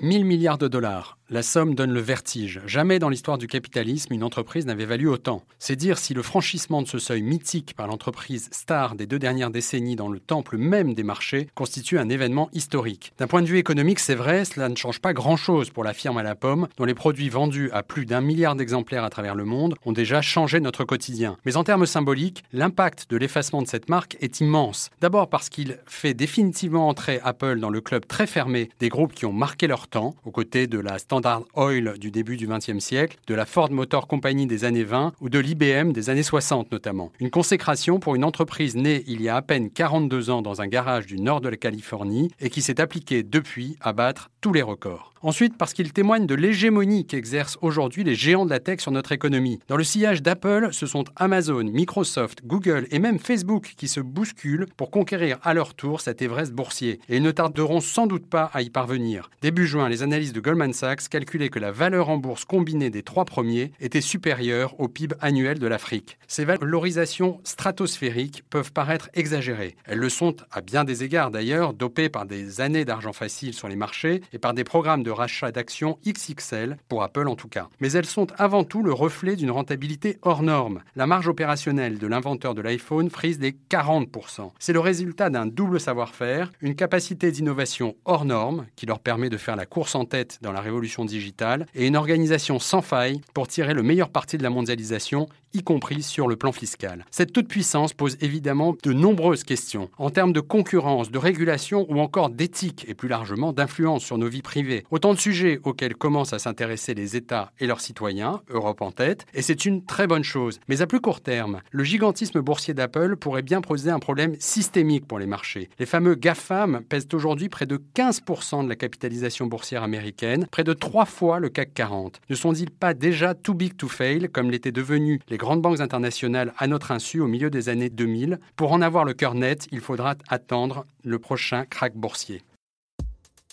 1000 milliards de dollars. La somme donne le vertige. Jamais dans l'histoire du capitalisme, une entreprise n'avait valu autant. C'est dire si le franchissement de ce seuil mythique par l'entreprise star des deux dernières décennies dans le temple même des marchés constitue un événement historique. D'un point de vue économique, c'est vrai, cela ne change pas grand-chose pour la firme à la pomme, dont les produits vendus à plus d'un milliard d'exemplaires à travers le monde ont déjà changé notre quotidien. Mais en termes symboliques, l'impact de l'effacement de cette marque est immense. D'abord parce qu'il fait définitivement entrer Apple dans le club très fermé des groupes qui ont marqué leur temps, aux côtés de la Standard Oil du début du XXe siècle, de la Ford Motor Company des années 20 ou de l'IBM des années 60 notamment. Une consécration pour une entreprise née il y a à peine 42 ans dans un garage du nord de la Californie et qui s'est appliquée depuis à battre les records. Ensuite, parce qu'il témoigne de l'hégémonie qu'exercent aujourd'hui les géants de la tech sur notre économie. Dans le sillage d'Apple, ce sont Amazon, Microsoft, Google et même Facebook qui se bousculent pour conquérir à leur tour cet Everest boursier. Et ils ne tarderont sans doute pas à y parvenir. Début juin, les analyses de Goldman Sachs calculaient que la valeur en bourse combinée des trois premiers était supérieure au PIB annuel de l'Afrique. Ces valorisations stratosphériques peuvent paraître exagérées. Elles le sont à bien des égards d'ailleurs, dopées par des années d'argent facile sur les marchés et par des programmes de rachat d'actions XXL, pour Apple en tout cas. Mais elles sont avant tout le reflet d'une rentabilité hors norme. La marge opérationnelle de l'inventeur de l'iPhone frise les 40%. C'est le résultat d'un double savoir-faire, une capacité d'innovation hors norme qui leur permet de faire la course en tête dans la révolution digitale et une organisation sans faille pour tirer le meilleur parti de la mondialisation y compris sur le plan fiscal. Cette toute-puissance pose évidemment de nombreuses questions en termes de concurrence, de régulation ou encore d'éthique et plus largement d'influence sur nos vies privées. Autant de sujets auxquels commencent à s'intéresser les États et leurs citoyens, Europe en tête, et c'est une très bonne chose. Mais à plus court terme, le gigantisme boursier d'Apple pourrait bien poser un problème systémique pour les marchés. Les fameux GAFAM pèsent aujourd'hui près de 15% de la capitalisation boursière américaine, près de trois fois le CAC 40. Ne sont-ils pas déjà too big to fail comme l'étaient devenus les grandes banques internationales à notre insu au milieu des années 2000. Pour en avoir le cœur net, il faudra attendre le prochain crack boursier.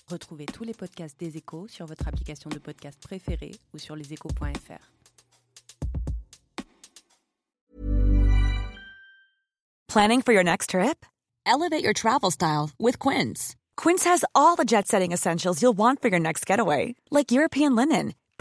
Retrouvez tous les podcasts des échos sur votre application de podcast préférée ou sur leséchos.fr. Planning for your next trip? Elevate your travel style with Quince. Quince has all the jet setting essentials you'll want for your next getaway, like European linen